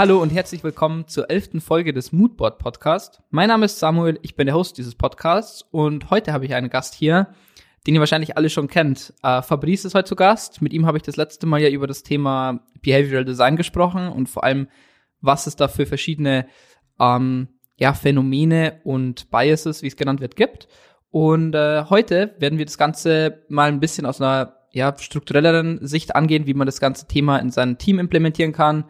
Hallo und herzlich willkommen zur elften Folge des Moodboard Podcast. Mein Name ist Samuel, ich bin der Host dieses Podcasts und heute habe ich einen Gast hier, den ihr wahrscheinlich alle schon kennt. Äh, Fabrice ist heute zu Gast. Mit ihm habe ich das letzte Mal ja über das Thema Behavioral Design gesprochen und vor allem, was es da für verschiedene ähm, ja, Phänomene und Biases, wie es genannt wird, gibt. Und äh, heute werden wir das Ganze mal ein bisschen aus einer ja, strukturelleren Sicht angehen, wie man das ganze Thema in sein Team implementieren kann,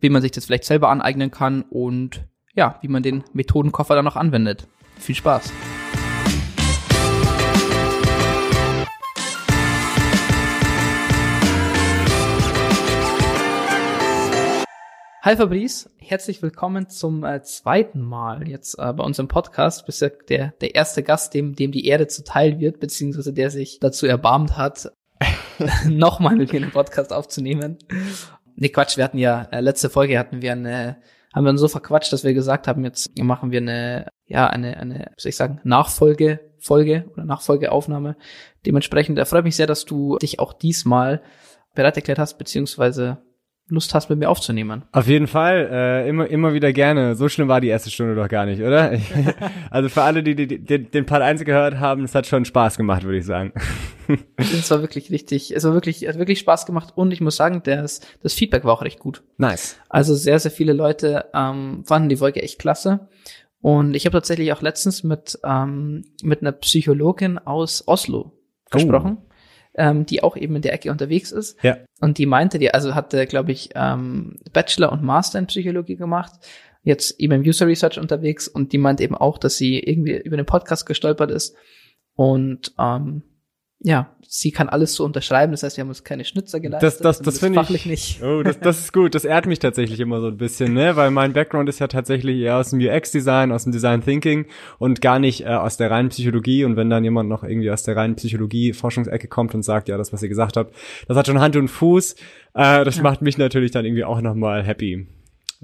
wie man sich das vielleicht selber aneignen kann und ja, wie man den Methodenkoffer dann noch anwendet. Viel Spaß! Hi Fabrice, herzlich willkommen zum äh, zweiten Mal jetzt äh, bei unserem Podcast. Du bist ja der, der erste Gast, dem, dem die Erde zuteil wird, beziehungsweise der sich dazu erbarmt hat, nochmal mit mir einen Podcast aufzunehmen. Nee, Quatsch, wir hatten ja, äh, letzte Folge hatten wir eine, haben wir uns so verquatscht, dass wir gesagt haben, jetzt machen wir eine, ja, eine, eine, soll ich sagen, Nachfolge, Folge oder Nachfolgeaufnahme. Dementsprechend äh, freut mich sehr, dass du dich auch diesmal bereit erklärt hast, beziehungsweise Lust hast, mit mir aufzunehmen. Auf jeden Fall, äh, immer, immer wieder gerne. So schlimm war die erste Stunde doch gar nicht, oder? also für alle, die, die, die den Part 1 gehört haben, es hat schon Spaß gemacht, würde ich sagen. es war wirklich richtig, es war wirklich, hat wirklich Spaß gemacht und ich muss sagen, das, das Feedback war auch recht gut. Nice. Also sehr, sehr viele Leute ähm, fanden die Folge echt klasse. Und ich habe tatsächlich auch letztens mit, ähm, mit einer Psychologin aus Oslo gesprochen. Oh ähm, die auch eben in der Ecke unterwegs ist. Ja. Und die meinte, die also hatte, glaube ich, ähm, Bachelor und Master in Psychologie gemacht, jetzt eben im User Research unterwegs und die meinte eben auch, dass sie irgendwie über den Podcast gestolpert ist und ähm, ja, sie kann alles so unterschreiben. Das heißt, wir haben uns keine Schnitzer geleistet. Das, das, das finde ich. Nicht. Oh, das, das ist gut. Das ehrt mich tatsächlich immer so ein bisschen, ne? Weil mein Background ist ja tatsächlich eher aus dem UX-Design, aus dem Design Thinking und gar nicht äh, aus der reinen Psychologie. Und wenn dann jemand noch irgendwie aus der reinen Psychologie-Forschungsecke kommt und sagt, ja, das, was ihr gesagt habt, das hat schon Hand und Fuß, äh, das ja. macht mich natürlich dann irgendwie auch nochmal happy.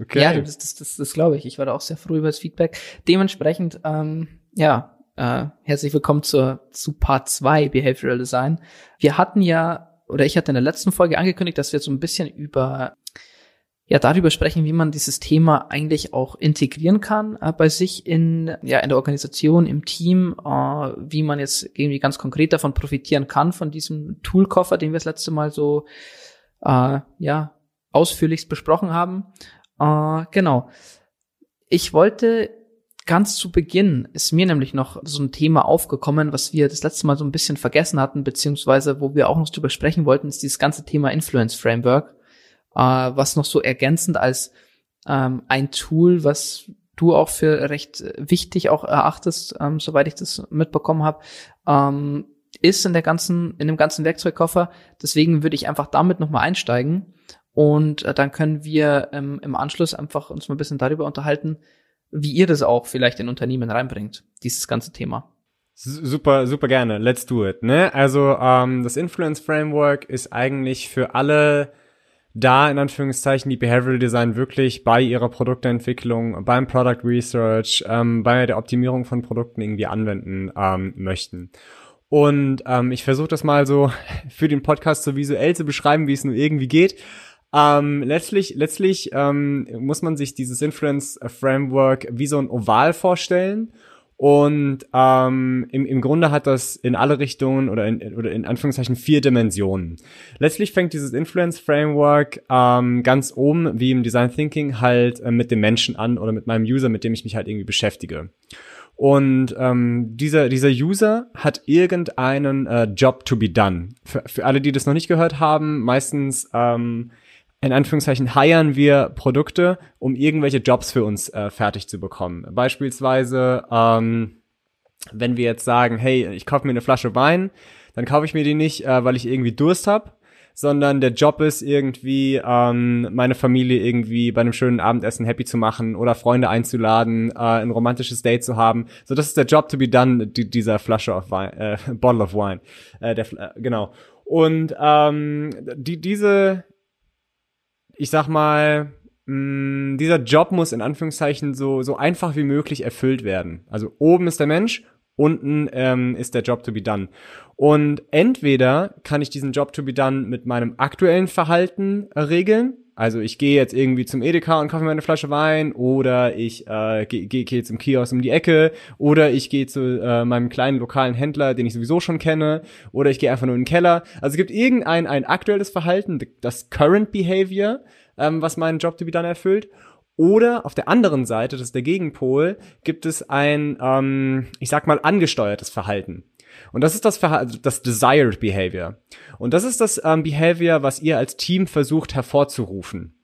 Okay. Ja, das, das, das, das glaube ich. Ich war da auch sehr froh über das Feedback. Dementsprechend, ähm, ja, äh, herzlich willkommen zur, zu Part 2 Behavioral Design. Wir hatten ja, oder ich hatte in der letzten Folge angekündigt, dass wir so ein bisschen über, ja, darüber sprechen, wie man dieses Thema eigentlich auch integrieren kann äh, bei sich in, ja, in der Organisation, im Team, äh, wie man jetzt irgendwie ganz konkret davon profitieren kann, von diesem Toolkoffer, den wir das letzte Mal so, äh, ja, ausführlichst besprochen haben. Äh, genau. Ich wollte Ganz zu Beginn ist mir nämlich noch so ein Thema aufgekommen, was wir das letzte Mal so ein bisschen vergessen hatten, beziehungsweise wo wir auch noch drüber sprechen wollten, ist dieses ganze Thema Influence Framework, äh, was noch so ergänzend als ähm, ein Tool, was du auch für recht wichtig auch erachtest, ähm, soweit ich das mitbekommen habe, ähm, ist in der ganzen, in dem ganzen Werkzeugkoffer. Deswegen würde ich einfach damit nochmal einsteigen und äh, dann können wir ähm, im Anschluss einfach uns mal ein bisschen darüber unterhalten, wie ihr das auch vielleicht in Unternehmen reinbringt, dieses ganze Thema. Super, super gerne. Let's do it. Ne? Also ähm, das Influence Framework ist eigentlich für alle da in Anführungszeichen die Behavioral Design wirklich bei ihrer Produktentwicklung, beim Product Research, ähm, bei der Optimierung von Produkten irgendwie anwenden ähm, möchten. Und ähm, ich versuche das mal so für den Podcast so visuell zu beschreiben, wie es nur irgendwie geht. Ähm, letztlich letztlich ähm, muss man sich dieses Influence Framework wie so ein Oval vorstellen. Und ähm, im, im Grunde hat das in alle Richtungen oder in, oder in Anführungszeichen vier Dimensionen. Letztlich fängt dieses Influence Framework ähm, ganz oben, wie im Design Thinking, halt äh, mit dem Menschen an oder mit meinem User, mit dem ich mich halt irgendwie beschäftige. Und ähm, dieser, dieser User hat irgendeinen äh, Job to be done. Für, für alle, die das noch nicht gehört haben, meistens ähm, in Anführungszeichen hiren wir Produkte, um irgendwelche Jobs für uns äh, fertig zu bekommen. Beispielsweise, ähm, wenn wir jetzt sagen, hey, ich kaufe mir eine Flasche Wein, dann kaufe ich mir die nicht, äh, weil ich irgendwie Durst habe, sondern der Job ist irgendwie, ähm, meine Familie irgendwie bei einem schönen Abendessen happy zu machen oder Freunde einzuladen, äh, ein romantisches Date zu haben. So, das ist der Job to be done, die, dieser Flasche of Wine, äh, Bottle of Wine. Äh, der, äh, genau. Und ähm, die, diese ich sag mal, mh, mm, dieser Job muss in Anführungszeichen so, so einfach wie möglich erfüllt werden. Also oben ist der Mensch, unten ähm, ist der Job to be done. Und entweder kann ich diesen Job to be done mit meinem aktuellen Verhalten regeln, Also ich gehe jetzt irgendwie zum Edeka und kaufe mir eine Flasche Wein oder ich äh, gehe geh, geh zum Kiosk um die Ecke oder ich gehe zu äh, meinem kleinen lokalen Händler, den ich sowieso schon kenne oder ich gehe einfach nur in den Keller. Also es gibt irgendein ein aktuelles Verhalten, das Current Behavior, ähm, was meinen Job to be done erfüllt. Oder auf der anderen Seite, das ist der Gegenpol, gibt es ein, ähm, ich sag mal, angesteuertes Verhalten. Und das ist das, Verhalten, das Desired Behavior. Und das ist das ähm, Behavior, was ihr als Team versucht hervorzurufen.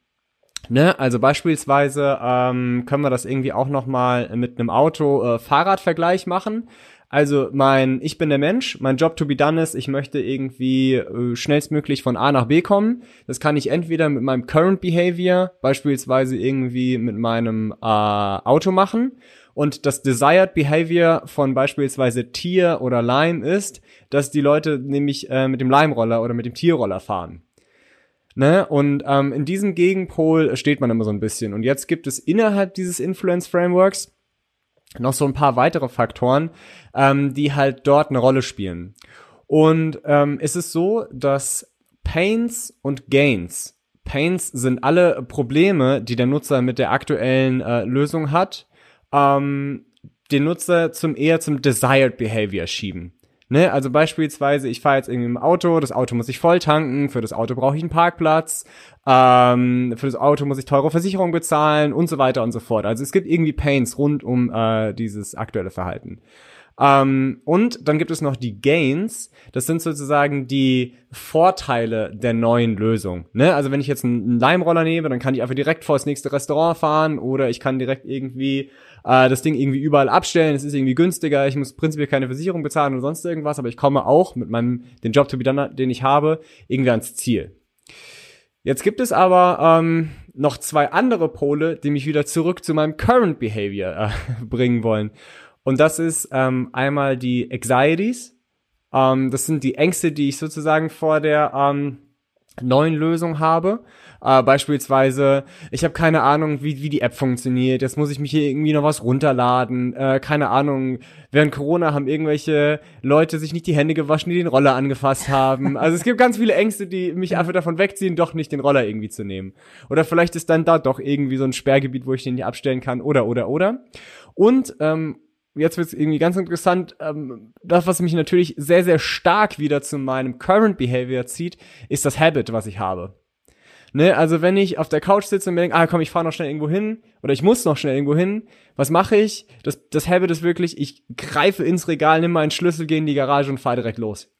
Ne? Also beispielsweise ähm, können wir das irgendwie auch noch mal mit einem Auto-Fahrrad-Vergleich äh, machen. Also mein, ich bin der Mensch, mein Job to be done ist, ich möchte irgendwie äh, schnellstmöglich von A nach B kommen. Das kann ich entweder mit meinem Current Behavior, beispielsweise irgendwie mit meinem äh, Auto machen. Und das Desired Behavior von beispielsweise Tier oder Lime ist, dass die Leute nämlich äh, mit dem Lime-Roller oder mit dem Tierroller fahren. Ne? Und ähm, in diesem Gegenpol steht man immer so ein bisschen. Und jetzt gibt es innerhalb dieses Influence Frameworks noch so ein paar weitere Faktoren, ähm, die halt dort eine Rolle spielen. Und ähm, es ist so, dass Pains und Gains, Pains sind alle Probleme, die der Nutzer mit der aktuellen äh, Lösung hat, ähm, den Nutzer zum eher zum Desired Behavior schieben. Ne, also beispielsweise, ich fahre jetzt irgendwie im Auto, das Auto muss ich voll tanken, für das Auto brauche ich einen Parkplatz, ähm, für das Auto muss ich teure Versicherung bezahlen und so weiter und so fort. Also es gibt irgendwie Pains rund um äh, dieses aktuelle Verhalten. Ähm, und dann gibt es noch die Gains. Das sind sozusagen die Vorteile der neuen Lösung. Ne? Also wenn ich jetzt einen Leimroller nehme, dann kann ich einfach direkt vor das nächste Restaurant fahren oder ich kann direkt irgendwie äh, das Ding irgendwie überall abstellen. Es ist irgendwie günstiger. Ich muss prinzipiell keine Versicherung bezahlen oder sonst irgendwas, aber ich komme auch mit meinem den Job to be done, den ich habe, irgendwie ans Ziel. Jetzt gibt es aber ähm, noch zwei andere Pole, die mich wieder zurück zu meinem Current Behavior äh, bringen wollen. Und das ist ähm, einmal die Anxieties. Ähm, das sind die Ängste, die ich sozusagen vor der ähm, neuen Lösung habe. Äh, beispielsweise, ich habe keine Ahnung, wie, wie die App funktioniert. Jetzt muss ich mich hier irgendwie noch was runterladen. Äh, keine Ahnung. Während Corona haben irgendwelche Leute sich nicht die Hände gewaschen, die den Roller angefasst haben. Also es gibt ganz viele Ängste, die mich einfach davon wegziehen, doch nicht den Roller irgendwie zu nehmen. Oder vielleicht ist dann da doch irgendwie so ein Sperrgebiet, wo ich den nicht abstellen kann. Oder, oder, oder. Und ähm, jetzt wird es irgendwie ganz interessant. Ähm, das, was mich natürlich sehr, sehr stark wieder zu meinem Current Behavior zieht, ist das Habit, was ich habe. Ne, also wenn ich auf der Couch sitze und mir denke, ah komm, ich fahre noch schnell irgendwo hin oder ich muss noch schnell irgendwo hin, was mache ich? Das, das Habit ist wirklich, ich greife ins Regal, nimm meinen Schlüssel, gehe in die Garage und fahre direkt los.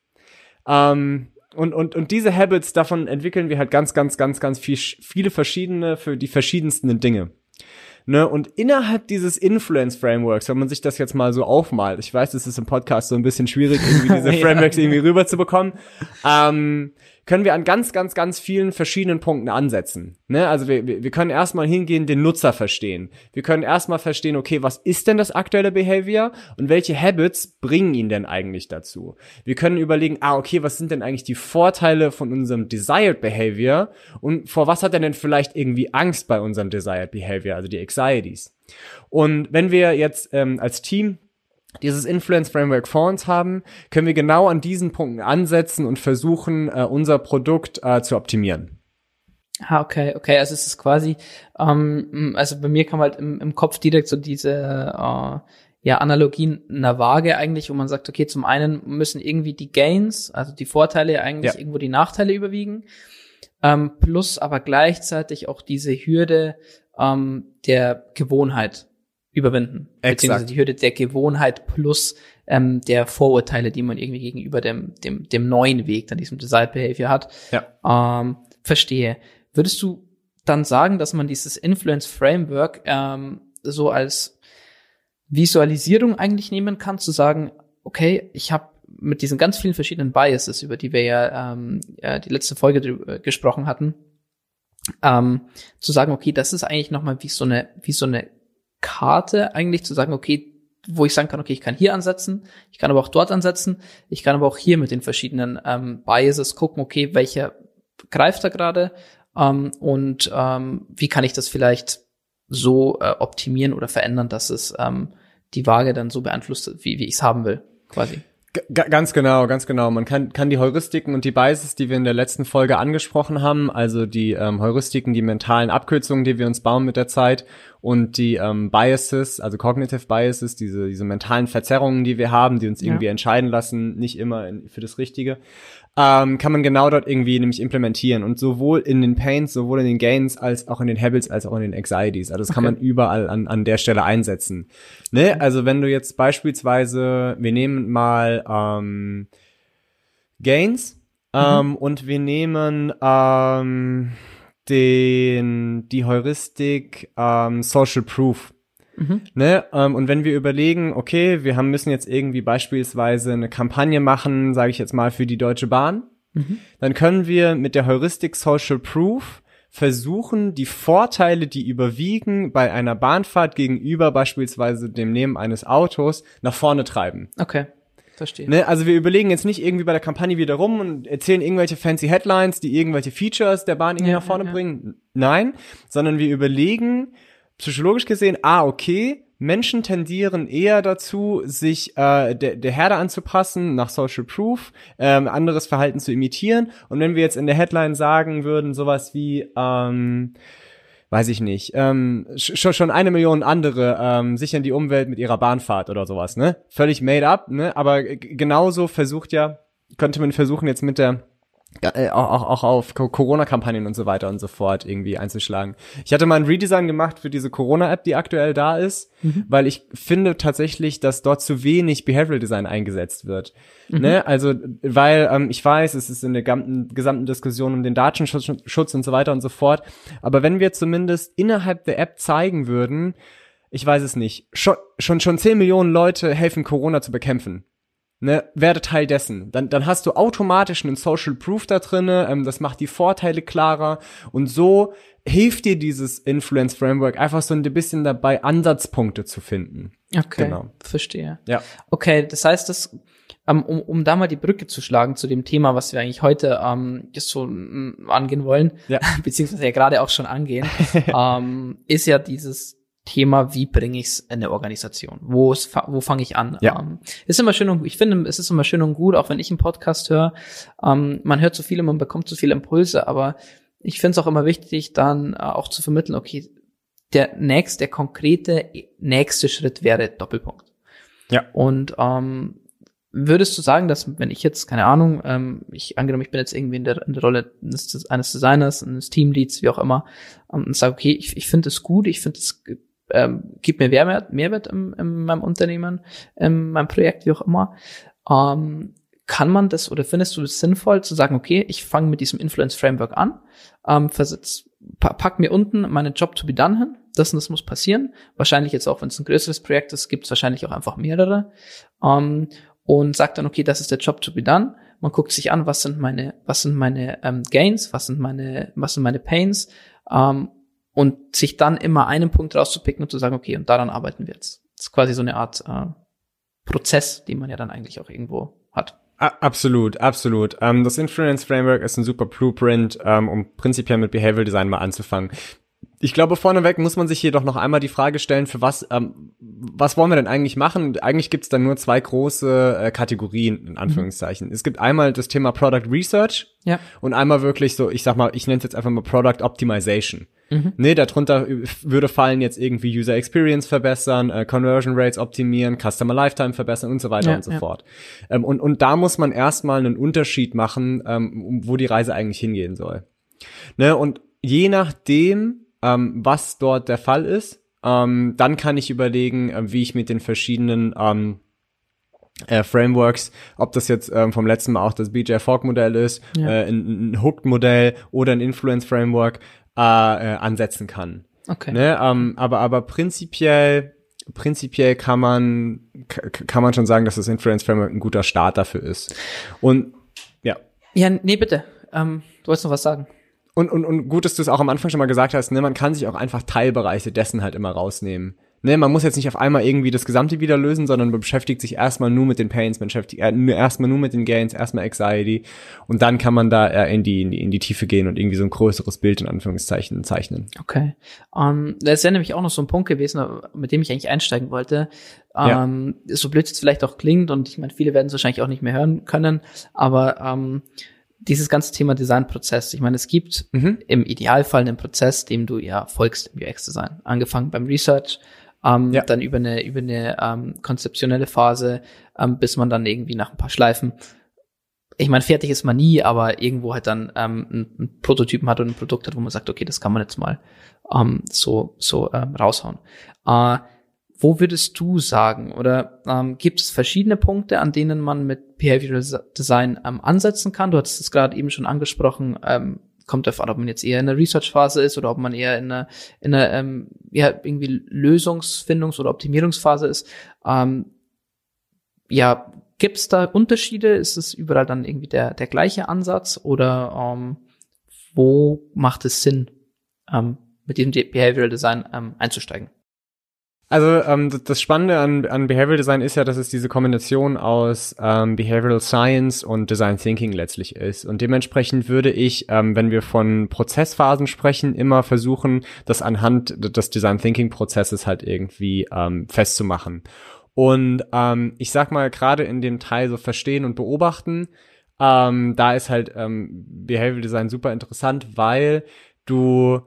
Ähm, und, und, und diese Habits, davon entwickeln wir halt ganz, ganz, ganz, ganz viel, viele verschiedene für die verschiedensten Dinge. Ne? Und innerhalb dieses Influence-Frameworks, wenn man sich das jetzt mal so aufmalt, ich weiß, es ist im Podcast so ein bisschen schwierig, irgendwie diese Frameworks irgendwie rüberzubekommen, ähm, können wir an ganz, ganz, ganz vielen verschiedenen Punkten ansetzen. Ne? Also wir, wir können erstmal hingehen, den Nutzer verstehen. Wir können erstmal verstehen, okay, was ist denn das aktuelle Behavior und welche Habits bringen ihn denn eigentlich dazu? Wir können überlegen, ah, okay, was sind denn eigentlich die Vorteile von unserem Desired Behavior und vor was hat er denn vielleicht irgendwie Angst bei unserem Desired Behavior, also die Anxieties. Und wenn wir jetzt ähm, als Team dieses Influence Framework vor uns haben, können wir genau an diesen Punkten ansetzen und versuchen, äh, unser Produkt äh, zu optimieren. Ah, okay, okay, also es ist quasi, ähm, also bei mir kam halt im, im Kopf direkt so diese äh, ja, Analogien einer Waage eigentlich, wo man sagt, okay, zum einen müssen irgendwie die Gains, also die Vorteile eigentlich ja. irgendwo die Nachteile überwiegen, ähm, plus aber gleichzeitig auch diese Hürde ähm, der Gewohnheit überwinden. Exakt. Beziehungsweise die Hürde der Gewohnheit plus ähm, der Vorurteile, die man irgendwie gegenüber dem, dem, dem neuen Weg, an diesem Desired Behavior hat. Ja. Ähm, verstehe. Würdest du dann sagen, dass man dieses Influence Framework ähm, so als Visualisierung eigentlich nehmen kann, zu sagen, okay, ich habe mit diesen ganz vielen verschiedenen Biases, über die wir ja ähm, ja, die letzte Folge drüber gesprochen hatten, ähm, zu sagen, okay, das ist eigentlich nochmal wie so eine, wie so eine Karte eigentlich zu sagen, okay, wo ich sagen kann, okay, ich kann hier ansetzen, ich kann aber auch dort ansetzen, ich kann aber auch hier mit den verschiedenen ähm, Biases gucken, okay, welcher greift da gerade ähm, und ähm, wie kann ich das vielleicht so äh, optimieren oder verändern, dass es ähm, die Waage dann so beeinflusst, wie, wie ich es haben will, quasi. G ganz genau, ganz genau. Man kann, kann die Heuristiken und die Biases, die wir in der letzten Folge angesprochen haben, also die ähm, Heuristiken, die mentalen Abkürzungen, die wir uns bauen mit der Zeit und die ähm, Biases, also Cognitive Biases, diese, diese mentalen Verzerrungen, die wir haben, die uns irgendwie ja. entscheiden lassen, nicht immer in, für das Richtige, ähm, kann man genau dort irgendwie nämlich implementieren und sowohl in den Pains, sowohl in den Gains als auch in den Habits als auch in den Anxieties. Also das okay. kann man überall an, an der Stelle einsetzen. Ne? Also wenn du jetzt beispielsweise, wir nehmen mal ähm, Gains mhm. ähm, und wir nehmen ähm, den die Heuristik ähm, Social Proof. Mhm. Ne? Ähm, und wenn wir überlegen, okay, wir haben, müssen jetzt irgendwie beispielsweise eine Kampagne machen, sage ich jetzt mal, für die Deutsche Bahn, mhm. dann können wir mit der Heuristik Social Proof versuchen, die Vorteile, die überwiegen bei einer Bahnfahrt gegenüber beispielsweise dem Nehmen eines Autos, nach vorne treiben. Okay. Verstehe. Ne, also wir überlegen jetzt nicht irgendwie bei der Kampagne wieder rum und erzählen irgendwelche fancy Headlines, die irgendwelche Features der Bahn irgendwie ja, nach vorne ja, ja. bringen. Nein, sondern wir überlegen, psychologisch gesehen, ah, okay, Menschen tendieren eher dazu, sich äh, der, der Herde anzupassen, nach Social Proof, ähm, anderes Verhalten zu imitieren. Und wenn wir jetzt in der Headline sagen würden, sowas wie, ähm, weiß ich nicht, ähm, schon, schon eine Million andere ähm, sichern die Umwelt mit ihrer Bahnfahrt oder sowas, ne? Völlig made up, ne? Aber genauso versucht ja, könnte man versuchen jetzt mit der äh, auch, auch, auf Corona-Kampagnen und so weiter und so fort irgendwie einzuschlagen. Ich hatte mal ein Redesign gemacht für diese Corona-App, die aktuell da ist, mhm. weil ich finde tatsächlich, dass dort zu wenig Behavioral Design eingesetzt wird. Mhm. Ne? Also, weil ähm, ich weiß, es ist in der gesamten, gesamten Diskussion um den Datenschutz Schutz und so weiter und so fort. Aber wenn wir zumindest innerhalb der App zeigen würden, ich weiß es nicht, schon, schon, schon 10 Millionen Leute helfen, Corona zu bekämpfen ne, werde Teil dessen. Dann, dann hast du automatisch einen Social Proof da drinne, ähm, das macht die Vorteile klarer und so hilft dir dieses Influence Framework einfach so ein bisschen dabei, Ansatzpunkte zu finden. Okay, genau. verstehe. Ja. Okay, das heißt, das, ähm, um, um da mal die Brücke zu schlagen zu dem Thema, was wir eigentlich heute ähm, jetzt so mm, angehen wollen, ja. beziehungsweise ja gerade auch schon angehen, ähm, ist ja dieses Thema, wie bringe ich es in der Organisation? Wo, wo fange ich an? Ja. Ähm, ist immer schön und ich finde, es ist immer schön und gut, auch wenn ich einen Podcast höre. Ähm, man hört so viele, man bekommt so viele Impulse, aber ich finde es auch immer wichtig, dann äh, auch zu vermitteln, okay, der nächste, der konkrete nächste Schritt wäre Doppelpunkt. Ja. Und ähm, würdest du sagen, dass wenn ich jetzt, keine Ahnung, ähm, ich angenommen, ich bin jetzt irgendwie in der, in der Rolle eines, eines Designers, eines Teamleads, wie auch immer, ähm, und sage, okay, ich, ich finde es gut, ich finde es ähm, gibt mir Mehrwert, Mehrwert in, in meinem Unternehmen, in meinem Projekt, wie auch immer. Ähm, kann man das oder findest du es sinnvoll zu sagen, okay, ich fange mit diesem Influence Framework an, ähm, versetz, pack mir unten meine Job to be done hin, das und das muss passieren. Wahrscheinlich jetzt auch, wenn es ein größeres Projekt ist, gibt es wahrscheinlich auch einfach mehrere. Ähm, und sagt dann, okay, das ist der Job to be done. Man guckt sich an, was sind meine, was sind meine ähm, Gains, was sind meine, was sind meine Pains ähm, und sich dann immer einen Punkt rauszupicken und zu sagen, okay, und daran arbeiten wir jetzt. Das ist quasi so eine Art äh, Prozess, den man ja dann eigentlich auch irgendwo hat. Absolut, absolut. Ähm, das Influence Framework ist ein super Blueprint, ähm, um prinzipiell mit Behavioral Design mal anzufangen. Ich glaube, vorneweg muss man sich jedoch noch einmal die Frage stellen, für was, ähm, was wollen wir denn eigentlich machen? Eigentlich gibt es da nur zwei große äh, Kategorien, in Anführungszeichen. Mhm. Es gibt einmal das Thema Product Research ja. und einmal wirklich so, ich sag mal, ich nenne es jetzt einfach mal Product Optimization. Mhm. Nee, darunter würde fallen jetzt irgendwie User Experience verbessern, äh, Conversion Rates optimieren, Customer Lifetime verbessern und so weiter ja, und so ja. fort. Ähm, und, und da muss man erstmal einen Unterschied machen, ähm, wo die Reise eigentlich hingehen soll. Ne, und je nachdem, ähm, was dort der Fall ist. Ähm, dann kann ich überlegen, äh, wie ich mit den verschiedenen ähm, äh, Frameworks, ob das jetzt ähm, vom letzten Mal auch das BJ Fogg Modell ist, ja. äh, ein, ein Hooked Modell oder ein Influence Framework äh, äh, ansetzen kann. Okay. Ne? Ähm, aber aber prinzipiell prinzipiell kann man kann man schon sagen, dass das Influence Framework ein guter Start dafür ist. Und ja. Ja, nee, bitte. Ähm, du wolltest noch was sagen. Und, und, und gut, dass du es auch am Anfang schon mal gesagt hast, ne, man kann sich auch einfach Teilbereiche dessen halt immer rausnehmen. Ne, man muss jetzt nicht auf einmal irgendwie das Gesamte wieder lösen, sondern man beschäftigt sich erstmal nur mit den Pains, man beschäftigt äh, erstmal nur mit den Gains, erstmal Anxiety und dann kann man da äh, in, die, in, die, in die Tiefe gehen und irgendwie so ein größeres Bild in Anführungszeichen zeichnen. Okay. Um, ähm, das wäre nämlich auch noch so ein Punkt gewesen, mit dem ich eigentlich einsteigen wollte. Um, ja. So blöd es vielleicht auch klingt und ich meine, viele werden es wahrscheinlich auch nicht mehr hören können, aber um, ähm, dieses ganze Thema Designprozess. Ich meine, es gibt mhm. im Idealfall einen Prozess, dem du ja folgst im UX-Design. Angefangen beim Research, ähm, ja. dann über eine, über eine ähm, konzeptionelle Phase, ähm, bis man dann irgendwie nach ein paar Schleifen, ich meine, fertig ist man nie, aber irgendwo halt dann ähm, einen, Prototypen hat und ein Produkt hat, wo man sagt, okay, das kann man jetzt mal ähm, so, so ähm, raushauen. Äh, wo würdest du sagen, oder ähm, gibt es verschiedene Punkte, an denen man mit Behavioral Design ähm, ansetzen kann? Du hattest es gerade eben schon angesprochen, ähm, kommt davon, ob man jetzt eher in der Research-Phase ist oder ob man eher in einer, in einer ähm, ja, irgendwie Lösungsfindungs- oder Optimierungsphase ist. Ähm, ja, gibt es da Unterschiede? Ist es überall dann irgendwie der, der gleiche Ansatz oder ähm, wo macht es Sinn, ähm, mit diesem Behavioral Design ähm, einzusteigen? Also ähm, das Spannende an, an Behavioral Design ist ja, dass es diese Kombination aus ähm, Behavioral Science und Design Thinking letztlich ist. Und dementsprechend würde ich, ähm, wenn wir von Prozessphasen sprechen, immer versuchen, das anhand des Design Thinking Prozesses halt irgendwie ähm, festzumachen. Und ähm, ich sag mal, gerade in dem Teil so verstehen und beobachten, ähm, da ist halt ähm, Behavioral Design super interessant, weil du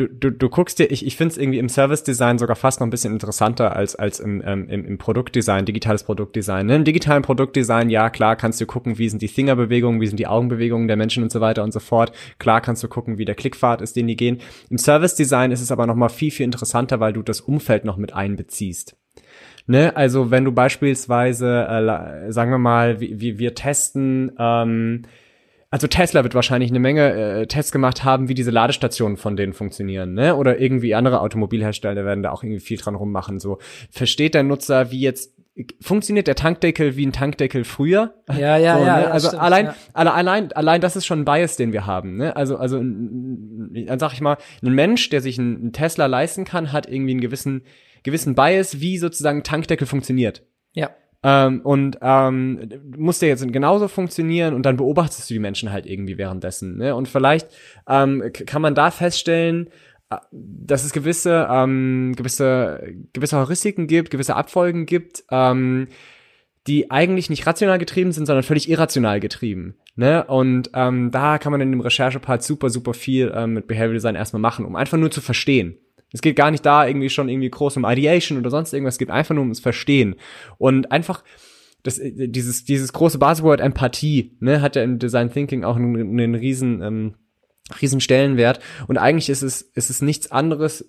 du, du, du guckst dir, ich, ich finde es irgendwie im Service-Design sogar fast noch ein bisschen interessanter als, als im, ähm, im, im Produktdesign, digitales Produktdesign. Ne? Im digitalen Produktdesign, ja, klar, kannst du gucken, wie sind die Fingerbewegungen, wie sind die Augenbewegungen der Menschen und so weiter und so fort. Klar kannst du gucken, wie der Klickpfad ist, den die gehen. Im Service-Design ist es aber noch mal viel, viel interessanter, weil du das Umfeld noch mit einbeziehst. Ne? Also wenn du beispielsweise, äh, sagen wir mal, wie, wie wir testen, ähm, also Tesla wird wahrscheinlich eine Menge äh, Tests gemacht haben, wie diese Ladestationen von denen funktionieren, ne? Oder irgendwie andere Automobilhersteller werden da auch irgendwie viel dran rummachen. So versteht der Nutzer, wie jetzt funktioniert der Tankdeckel wie ein Tankdeckel früher? Ja, ja, so, ja. Ne? Also stimmt, allein, ja. allein, allein, das ist schon ein Bias, den wir haben. Ne? Also, also, dann sag ich mal, ein Mensch, der sich einen Tesla leisten kann, hat irgendwie einen gewissen, gewissen Bias, wie sozusagen Tankdeckel funktioniert. Ja. Ähm, und ähm, muss der jetzt genauso funktionieren und dann beobachtest du die Menschen halt irgendwie währenddessen. Ne? Und vielleicht ähm, kann man da feststellen, äh, dass es gewisse, ähm, gewisse, gewisse Heuristiken gibt, gewisse Abfolgen gibt, ähm, die eigentlich nicht rational getrieben sind, sondern völlig irrational getrieben. Ne? Und ähm, da kann man in dem Recherchepart super, super viel ähm, mit Behavioral Design erstmal machen, um einfach nur zu verstehen. Es geht gar nicht da irgendwie schon irgendwie groß um Ideation oder sonst irgendwas. Es geht einfach nur ums Verstehen. Und einfach, das, äh, dieses, dieses große Buzzword Empathie, ne, hat ja im Design Thinking auch einen, einen riesen, ähm, riesen Stellenwert. Und eigentlich ist es, ist es nichts anderes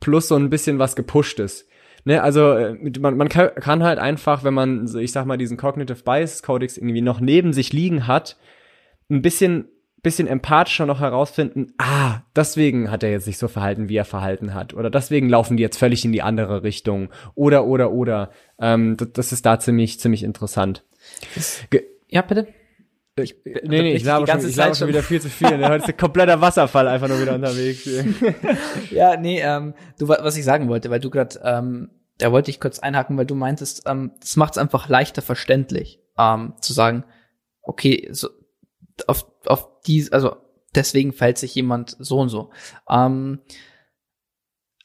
plus so ein bisschen was gepushtes. Ne, also äh, man, man kann halt einfach, wenn man, ich sag mal, diesen Cognitive Bias Codex irgendwie noch neben sich liegen hat, ein bisschen bisschen empathischer noch herausfinden, ah, deswegen hat er jetzt sich so verhalten, wie er verhalten hat. Oder deswegen laufen die jetzt völlig in die andere Richtung. Oder, oder, oder. Ähm, das, das ist da ziemlich, ziemlich interessant. Ge ja, bitte. Ich, nee, nee, ich glaube schon, ich glaube schon wieder viel zu viel. Heute ist ein kompletter Wasserfall einfach nur wieder unterwegs. ja, nee, ähm, du, was ich sagen wollte, weil du gerade, ähm, da wollte ich kurz einhaken, weil du meintest, ähm, das macht es einfach leichter verständlich, ähm, zu sagen, okay, so, auf, auf die, also deswegen fällt sich jemand so und so. Ähm,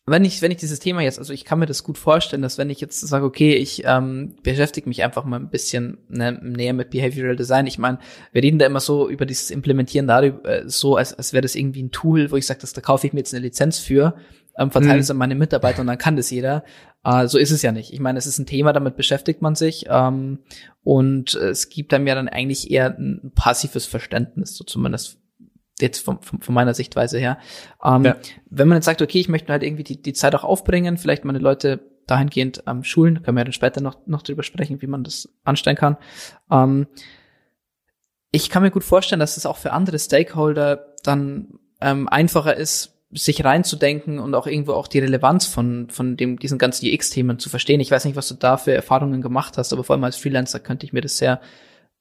wenn ich, wenn ich dieses Thema jetzt, also ich kann mir das gut vorstellen, dass wenn ich jetzt sage, okay, ich ähm, beschäftige mich einfach mal ein bisschen ne, näher mit Behavioral Design. Ich meine, wir reden da immer so über dieses Implementieren darüber, äh, so als, als wäre das irgendwie ein Tool, wo ich sage, da kaufe ich mir jetzt eine Lizenz für, ähm, verteile mhm. es an meine Mitarbeiter und dann kann das jeder. Äh, so ist es ja nicht. Ich meine, es ist ein Thema, damit beschäftigt man sich ähm, und es gibt einem ja dann eigentlich eher ein passives Verständnis, so zumindest jetzt von, von, von meiner Sichtweise her. Ähm, ja. Wenn man jetzt sagt, okay, ich möchte halt irgendwie die, die Zeit auch aufbringen, vielleicht meine Leute dahingehend ähm, schulen, können wir ja dann später noch, noch drüber sprechen, wie man das anstellen kann. Ähm, ich kann mir gut vorstellen, dass es auch für andere Stakeholder dann ähm, einfacher ist, sich reinzudenken und auch irgendwo auch die Relevanz von, von dem, diesen ganzen UX-Themen zu verstehen. Ich weiß nicht, was du da für Erfahrungen gemacht hast, aber vor allem als Freelancer könnte ich mir das sehr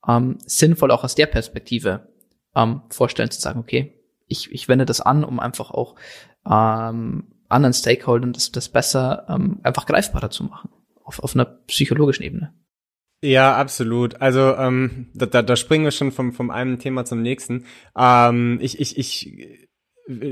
ähm, sinnvoll auch aus der Perspektive ähm, vorstellen, zu sagen, okay, ich, ich wende das an, um einfach auch ähm, anderen Stakeholdern das, das besser ähm, einfach greifbarer zu machen auf, auf einer psychologischen Ebene. Ja, absolut. Also ähm, da, da, da springen wir schon vom, vom einem Thema zum nächsten. Ähm, ich, ich, ich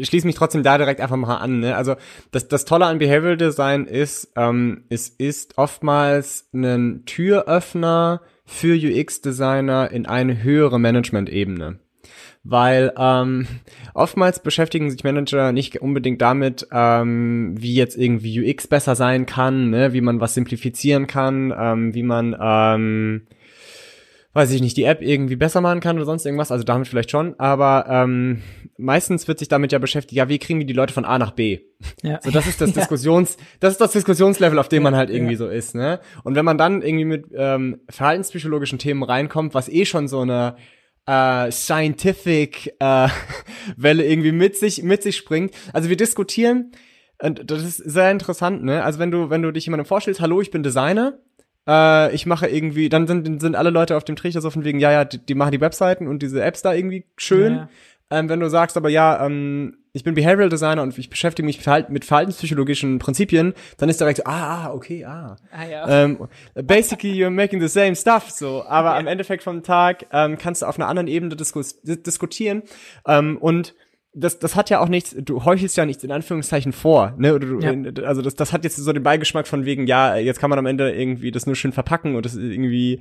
schließe mich trotzdem da direkt einfach mal an. Ne? Also das, das Tolle an Behavioral Design ist, ähm, es ist oftmals ein Türöffner für UX-Designer in eine höhere Management-Ebene weil ähm, oftmals beschäftigen sich Manager nicht unbedingt damit, ähm, wie jetzt irgendwie UX besser sein kann, ne? wie man was simplifizieren kann, ähm, wie man, ähm, weiß ich nicht, die App irgendwie besser machen kann oder sonst irgendwas, also damit vielleicht schon, aber ähm, meistens wird sich damit ja beschäftigt, ja, wie kriegen wir die Leute von A nach B? Ja. So, das ist das Diskussions, das ist das Diskussionslevel, auf dem man halt irgendwie ja. so ist, ne? Und wenn man dann irgendwie mit ähm, verhaltenspsychologischen Themen reinkommt, was eh schon so eine äh, scientific äh, Welle irgendwie mit sich mit sich springt. Also wir diskutieren und das ist sehr interessant, ne? Also wenn du wenn du dich jemandem vorstellst, hallo, ich bin Designer, äh, ich mache irgendwie, dann sind sind alle Leute auf dem Trichter so von wegen, ja ja, die, die machen die Webseiten und diese Apps da irgendwie schön. Ja. Ähm, wenn du sagst aber ja, ähm, ich bin Behavioral Designer und ich beschäftige mich mit verhaltenspsychologischen Prinzipien, dann ist direkt so, ah, ah okay, ah. ah ja. ähm, basically, you're making the same stuff, so. Aber ja. am Endeffekt vom Tag ähm, kannst du auf einer anderen Ebene diskus diskutieren. Ähm, und das, das hat ja auch nichts, du heuchelst ja nichts in Anführungszeichen vor, ne? Du, ja. Also das, das hat jetzt so den Beigeschmack von wegen, ja, jetzt kann man am Ende irgendwie das nur schön verpacken und das ist irgendwie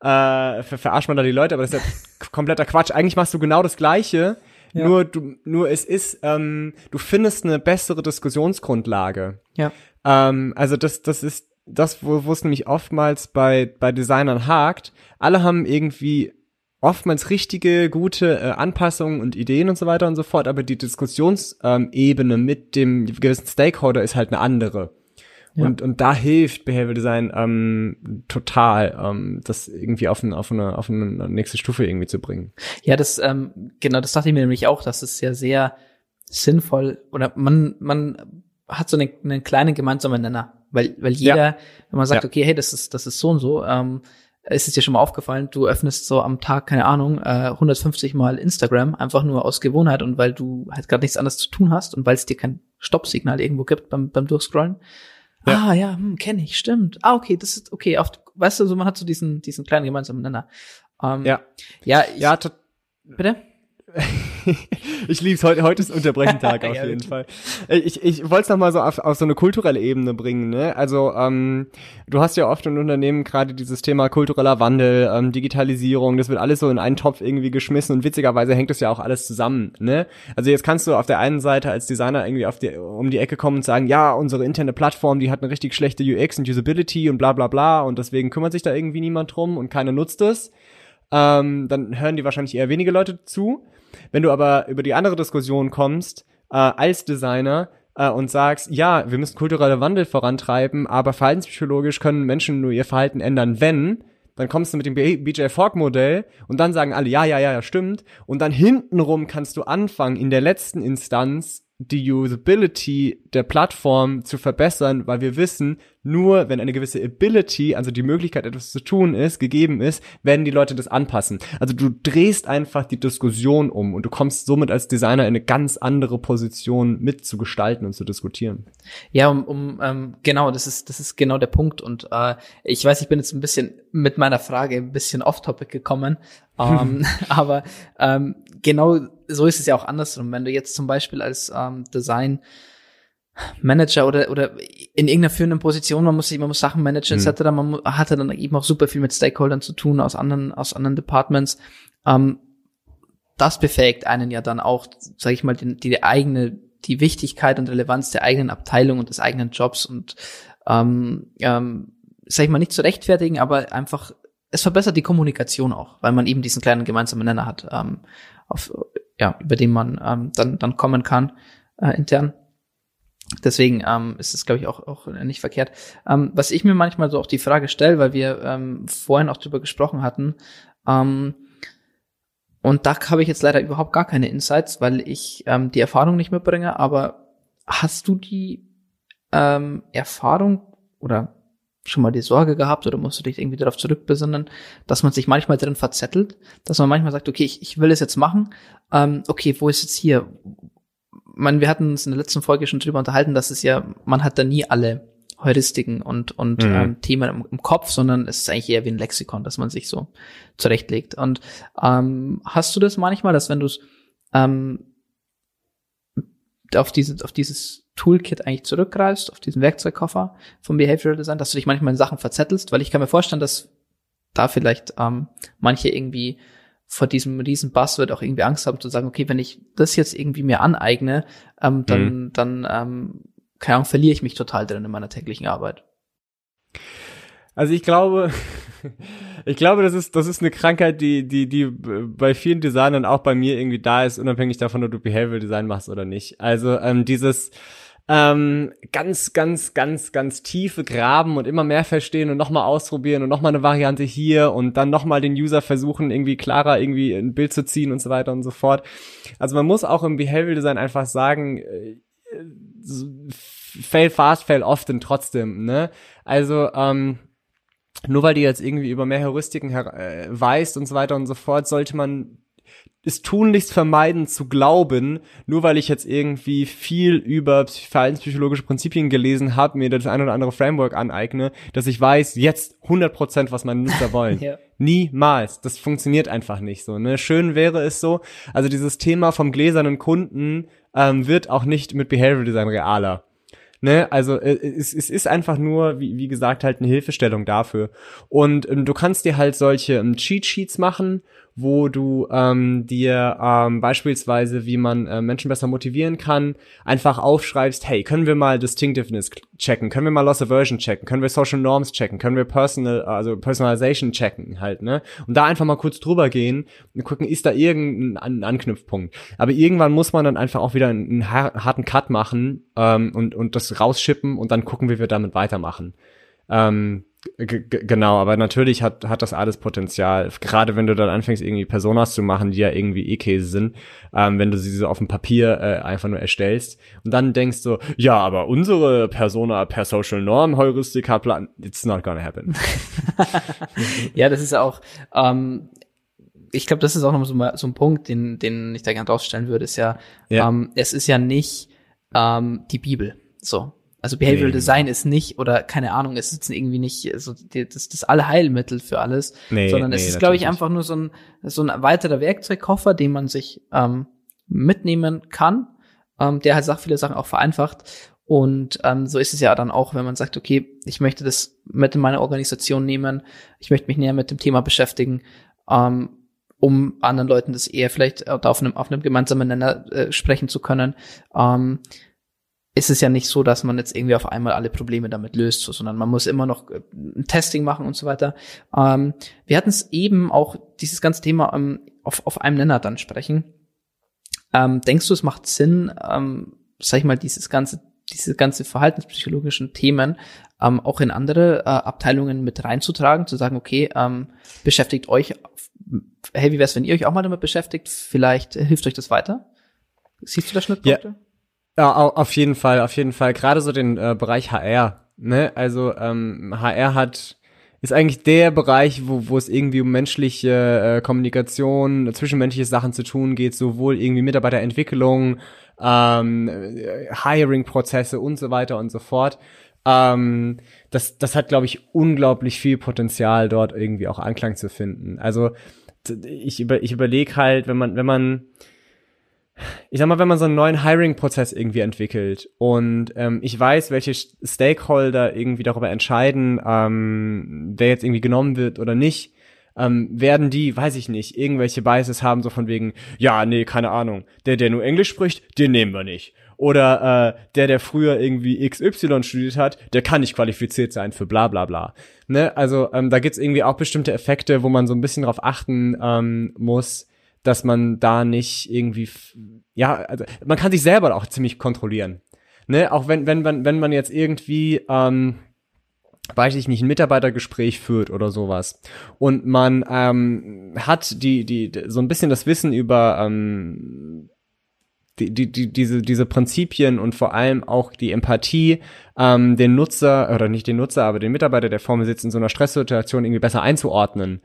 äh, ver verarscht man da die Leute, aber das ist ja kompletter Quatsch. Eigentlich machst du genau das Gleiche, ja. Nur du, nur es ist, ähm, du findest eine bessere Diskussionsgrundlage. Ja. Ähm, also das, das ist das, wo wo es nämlich oftmals bei bei Designern hakt. Alle haben irgendwie oftmals richtige, gute äh, Anpassungen und Ideen und so weiter und so fort, aber die Diskussionsebene ähm, mit dem gewissen Stakeholder ist halt eine andere. Ja. Und, und da hilft Behavior Design ähm, total, ähm, das irgendwie auf, eine, auf, eine, auf eine nächste Stufe irgendwie zu bringen. Ja, das, ähm, genau, das dachte ich mir nämlich auch, dass es ja sehr sinnvoll oder man, man hat so eine, einen kleinen gemeinsamen Nenner. Weil, weil jeder, ja. wenn man sagt, ja. okay, hey, das ist, das ist so und so, ähm, ist es dir schon mal aufgefallen, du öffnest so am Tag, keine Ahnung, äh, 150 Mal Instagram, einfach nur aus Gewohnheit und weil du halt gerade nichts anderes zu tun hast und weil es dir kein Stoppsignal irgendwo gibt beim, beim Durchscrollen. Ja. Ah, ja, hm, kenne ich, stimmt. Ah, okay, das ist okay. Auf, weißt du, so man hat so diesen, diesen kleinen gemeinsamen Nenner. Ähm, ja. Ja, ich, ja, bitte? ich lieb's heute, heute ist Unterbrechentag auf jeden Fall. Ich, ich wollte es nochmal so auf, auf so eine kulturelle Ebene bringen. Ne? Also ähm, du hast ja oft in Unternehmen gerade dieses Thema kultureller Wandel, ähm, Digitalisierung, das wird alles so in einen Topf irgendwie geschmissen und witzigerweise hängt das ja auch alles zusammen. Ne? Also jetzt kannst du auf der einen Seite als Designer irgendwie auf die, um die Ecke kommen und sagen, ja, unsere interne Plattform, die hat eine richtig schlechte UX und Usability und bla bla bla und deswegen kümmert sich da irgendwie niemand drum und keiner nutzt es. Ähm, dann hören die wahrscheinlich eher wenige Leute zu. Wenn du aber über die andere Diskussion kommst, äh, als Designer, äh, und sagst, ja, wir müssen kulturelle Wandel vorantreiben, aber verhaltenspsychologisch können Menschen nur ihr Verhalten ändern, wenn, dann kommst du mit dem BJ Fogg Modell und dann sagen alle, ja, ja, ja, ja, stimmt. Und dann hintenrum kannst du anfangen, in der letzten Instanz die Usability der Plattform zu verbessern, weil wir wissen, nur wenn eine gewisse Ability, also die Möglichkeit etwas zu tun ist, gegeben ist, werden die Leute das anpassen. Also du drehst einfach die Diskussion um und du kommst somit als Designer in eine ganz andere Position mitzugestalten und zu diskutieren. Ja, um, um ähm, genau, das ist das ist genau der Punkt und äh, ich weiß, ich bin jetzt ein bisschen mit meiner Frage ein bisschen off-topic gekommen, ähm, aber ähm, genau so ist es ja auch andersrum. Wenn du jetzt zum Beispiel als ähm, Design Manager oder oder in irgendeiner führenden Position, man muss sich, man muss Sachen managen mhm. etc. Man hatte dann eben auch super viel mit Stakeholdern zu tun aus anderen aus anderen Departments. Ähm, das befähigt einen ja dann auch, sage ich mal, die, die eigene die Wichtigkeit und Relevanz der eigenen Abteilung und des eigenen Jobs und ähm, ähm, sag ich mal nicht zu rechtfertigen, aber einfach es verbessert die Kommunikation auch, weil man eben diesen kleinen gemeinsamen Nenner hat, ähm, auf, ja, über den man ähm, dann dann kommen kann äh, intern. Deswegen ähm, ist es, glaube ich, auch, auch nicht verkehrt. Ähm, was ich mir manchmal so auch die Frage stelle, weil wir ähm, vorhin auch drüber gesprochen hatten, ähm, und da habe ich jetzt leider überhaupt gar keine Insights, weil ich ähm, die Erfahrung nicht mitbringe, aber hast du die ähm, Erfahrung oder schon mal die Sorge gehabt oder musst du dich irgendwie darauf zurückbesinnen, dass man sich manchmal drin verzettelt, dass man manchmal sagt, okay, ich, ich will es jetzt machen, ähm, okay, wo ist jetzt hier, man, wir hatten uns in der letzten Folge schon drüber unterhalten, dass es ja, man hat da nie alle Heuristiken und, und mhm. ähm, Themen im, im, Kopf, sondern es ist eigentlich eher wie ein Lexikon, dass man sich so zurechtlegt. Und ähm, hast du das manchmal, dass wenn du es ähm, auf, diese, auf dieses Toolkit eigentlich zurückgreifst, auf diesen Werkzeugkoffer vom Behavioral Design, dass du dich manchmal in Sachen verzettelst, weil ich kann mir vorstellen, dass da vielleicht ähm, manche irgendwie vor diesem riesen Buzzword auch irgendwie Angst haben zu sagen, okay, wenn ich das jetzt irgendwie mir aneigne, ähm, dann, mhm. dann ähm, keine Ahnung, verliere ich mich total drin in meiner täglichen Arbeit. Also ich glaube, ich glaube, das ist, das ist eine Krankheit, die, die, die bei vielen Designern auch bei mir irgendwie da ist, unabhängig davon, ob du Behavioral Design machst oder nicht. Also ähm, dieses ähm, ganz, ganz, ganz, ganz tiefe Graben und immer mehr verstehen und nochmal ausprobieren und nochmal eine Variante hier und dann nochmal den User versuchen, irgendwie klarer irgendwie ein Bild zu ziehen und so weiter und so fort. Also man muss auch im Behavioral Design einfach sagen, äh, fail fast, fail often trotzdem, ne? Also, ähm, nur weil du jetzt irgendwie über mehr Heuristiken äh, weißt und so weiter und so fort, sollte man es tunlichst vermeiden zu glauben, nur weil ich jetzt irgendwie viel über verhaltenspsychologische Prinzipien gelesen habe, mir das ein oder andere Framework aneigne, dass ich weiß jetzt 100%, was meine Nutzer wollen. ja. Niemals. Das funktioniert einfach nicht so. Ne? Schön wäre es so. Also dieses Thema vom gläsernen Kunden ähm, wird auch nicht mit Behavioral Design realer. Ne, also äh, es, es ist einfach nur, wie, wie gesagt, halt eine Hilfestellung dafür. Und ähm, du kannst dir halt solche ähm, Cheat Sheets machen wo du ähm, dir ähm, beispielsweise, wie man äh, Menschen besser motivieren kann, einfach aufschreibst, hey, können wir mal Distinctiveness checken, können wir mal Loss Aversion checken, können wir Social Norms checken, können wir Personal, also Personalization checken halt, ne? Und da einfach mal kurz drüber gehen und gucken, ist da irgendein An Anknüpfpunkt. Aber irgendwann muss man dann einfach auch wieder einen, harten Cut machen ähm, und, und das rausschippen und dann gucken, wie wir damit weitermachen. Ähm, genau, aber natürlich hat, hat das alles Potenzial. Gerade wenn du dann anfängst, irgendwie Personas zu machen, die ja irgendwie E-Käse sind, ähm, wenn du sie so auf dem Papier äh, einfach nur erstellst und dann denkst so, ja, aber unsere Persona per Social Norm Heuristik hat Plan, it's not gonna happen. ja, das ist auch, ähm, ich glaube, das ist auch noch so, so ein Punkt, den, den ich da gerne rausstellen würde, ist ja, ja. Ähm, es ist ja nicht ähm, die Bibel. So, also Behavioral nee. Design ist nicht, oder keine Ahnung, es ist irgendwie nicht so das, das Allheilmittel für alles, nee, sondern es nee, ist, glaube ich, einfach nur so ein, so ein weiterer Werkzeugkoffer, den man sich ähm, mitnehmen kann, ähm, der halt viele Sachen auch vereinfacht. Und ähm, so ist es ja dann auch, wenn man sagt, okay, ich möchte das mit in meine Organisation nehmen, ich möchte mich näher mit dem Thema beschäftigen, ähm, um anderen Leuten das eher vielleicht auf einem, auf einem gemeinsamen Nenner äh, sprechen zu können. Ähm, ist es ja nicht so, dass man jetzt irgendwie auf einmal alle Probleme damit löst, so, sondern man muss immer noch äh, ein Testing machen und so weiter. Ähm, wir hatten es eben auch dieses ganze Thema ähm, auf, auf einem Nenner dann sprechen. Ähm, denkst du, es macht Sinn, ähm, sag ich mal, dieses ganze, diese ganze verhaltenspsychologischen Themen ähm, auch in andere äh, Abteilungen mit reinzutragen, zu sagen, okay, ähm, beschäftigt euch, hey, wie wär's, wenn ihr euch auch mal damit beschäftigt? Vielleicht hilft euch das weiter? Siehst du da Schnittpunkte? Ja. Ja, auf jeden Fall, auf jeden Fall. Gerade so den äh, Bereich HR. Ne? Also ähm, HR hat ist eigentlich der Bereich, wo, wo es irgendwie um menschliche äh, Kommunikation, zwischenmenschliche Sachen zu tun geht, sowohl irgendwie Mitarbeiterentwicklung, ähm, Hiring-Prozesse und so weiter und so fort. Ähm, das, das hat, glaube ich, unglaublich viel Potenzial, dort irgendwie auch Anklang zu finden. Also ich, über, ich überlege halt, wenn man, wenn man ich sag mal, wenn man so einen neuen Hiring-Prozess irgendwie entwickelt und ähm, ich weiß, welche Stakeholder irgendwie darüber entscheiden, ähm, wer jetzt irgendwie genommen wird oder nicht, ähm, werden die, weiß ich nicht, irgendwelche Biases haben, so von wegen, ja, nee, keine Ahnung, der, der nur Englisch spricht, den nehmen wir nicht. Oder äh, der, der früher irgendwie XY studiert hat, der kann nicht qualifiziert sein für bla bla bla. Ne? Also ähm, da gibt's irgendwie auch bestimmte Effekte, wo man so ein bisschen drauf achten ähm, muss, dass man da nicht irgendwie, ja, also man kann sich selber auch ziemlich kontrollieren. Ne? Auch wenn, wenn, wenn, wenn man jetzt irgendwie, ähm, weiß ich nicht, ein Mitarbeitergespräch führt oder sowas. Und man ähm, hat die, die, so ein bisschen das Wissen über ähm, die, die, die, diese, diese Prinzipien und vor allem auch die Empathie, ähm, den Nutzer, oder nicht den Nutzer, aber den Mitarbeiter, der vor mir sitzt, in so einer Stresssituation irgendwie besser einzuordnen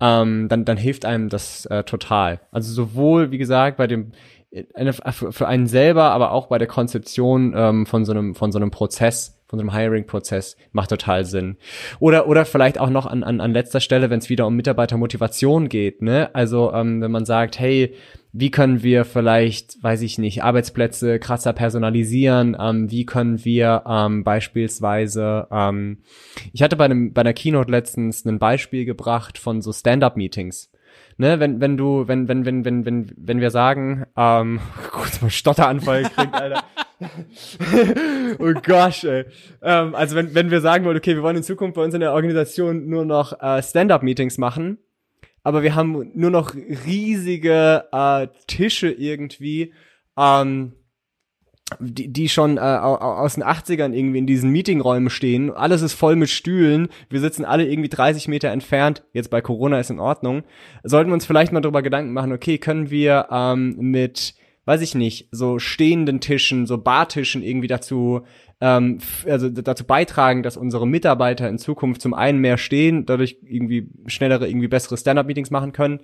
ähm, dann, dann hilft einem das äh, total. Also sowohl, wie gesagt, bei dem eine, für einen selber, aber auch bei der Konzeption ähm, von so einem von so einem Prozess, von so einem Hiring-Prozess macht total Sinn. Oder oder vielleicht auch noch an an, an letzter Stelle, wenn es wieder um Mitarbeitermotivation geht, ne? Also ähm, wenn man sagt, hey, wie können wir vielleicht, weiß ich nicht, Arbeitsplätze krasser personalisieren? Ähm, wie können wir ähm, beispielsweise, ähm, ich hatte bei einem bei einer Keynote letztens ein Beispiel gebracht von so Stand-up-Meetings ne, wenn, wenn du, wenn, wenn, wenn, wenn, wenn, wenn wir sagen, ähm, kurz mal Stotteranfall kriegt, Alter. oh gosh, ey. Ähm, also wenn, wenn wir sagen wollen, okay, wir wollen in Zukunft bei uns in der Organisation nur noch äh, Stand-up-Meetings machen, aber wir haben nur noch riesige äh, Tische irgendwie, ähm, die, die schon äh, aus den 80ern irgendwie in diesen Meetingräumen stehen. Alles ist voll mit Stühlen. Wir sitzen alle irgendwie 30 Meter entfernt. Jetzt bei Corona ist in Ordnung. Sollten wir uns vielleicht mal darüber Gedanken machen, okay, können wir ähm, mit, weiß ich nicht, so stehenden Tischen, so Bartischen irgendwie dazu ähm, also dazu beitragen, dass unsere Mitarbeiter in Zukunft zum einen mehr stehen, dadurch irgendwie schnellere, irgendwie bessere Stand-up-Meetings machen können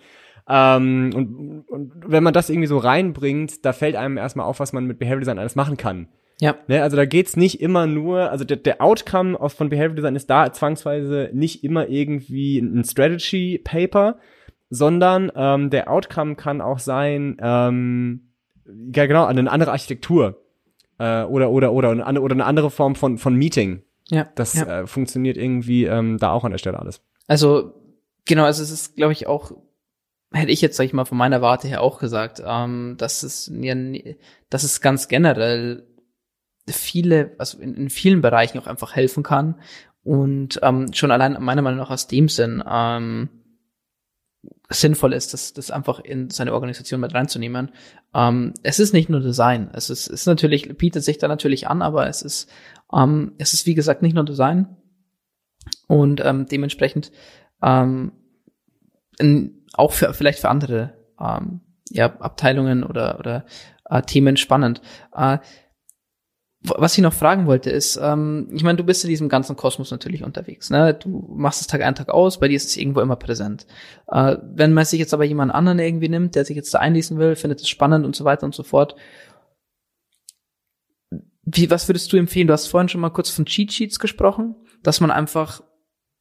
ähm, und, und wenn man das irgendwie so reinbringt, da fällt einem erstmal auf, was man mit Behavioral Design alles machen kann. Ja. Ne, also da geht's nicht immer nur, also der, der Outcome aus, von Behavioral Design ist da zwangsweise nicht immer irgendwie ein Strategy Paper, sondern ähm, der Outcome kann auch sein, ähm, ja genau, eine andere Architektur äh, oder oder oder eine, oder eine andere Form von von Meeting. Ja. Das ja. Äh, funktioniert irgendwie ähm, da auch an der Stelle alles. Also genau, also es ist, glaube ich, auch hätte ich jetzt, sag ich mal, von meiner Warte her auch gesagt, ähm, dass es ja, dass es ganz generell viele, also in, in vielen Bereichen auch einfach helfen kann und ähm, schon allein meiner Meinung nach aus dem Sinn ähm, sinnvoll ist, das, das einfach in seine Organisation mit reinzunehmen. Ähm, es ist nicht nur Design, es ist, ist natürlich, bietet sich da natürlich an, aber es ist, ähm, es ist wie gesagt nicht nur Design und ähm, dementsprechend ähm, in, auch für vielleicht für andere ähm, ja, Abteilungen oder, oder äh, Themen spannend. Äh, was ich noch fragen wollte ist, ähm, ich meine, du bist in diesem ganzen Kosmos natürlich unterwegs. Ne? Du machst es Tag ein, Tag aus, bei dir ist es irgendwo immer präsent. Äh, wenn man sich jetzt aber jemand anderen irgendwie nimmt, der sich jetzt da einlesen will, findet es spannend und so weiter und so fort. Wie, was würdest du empfehlen? Du hast vorhin schon mal kurz von Cheat Sheets gesprochen, dass man einfach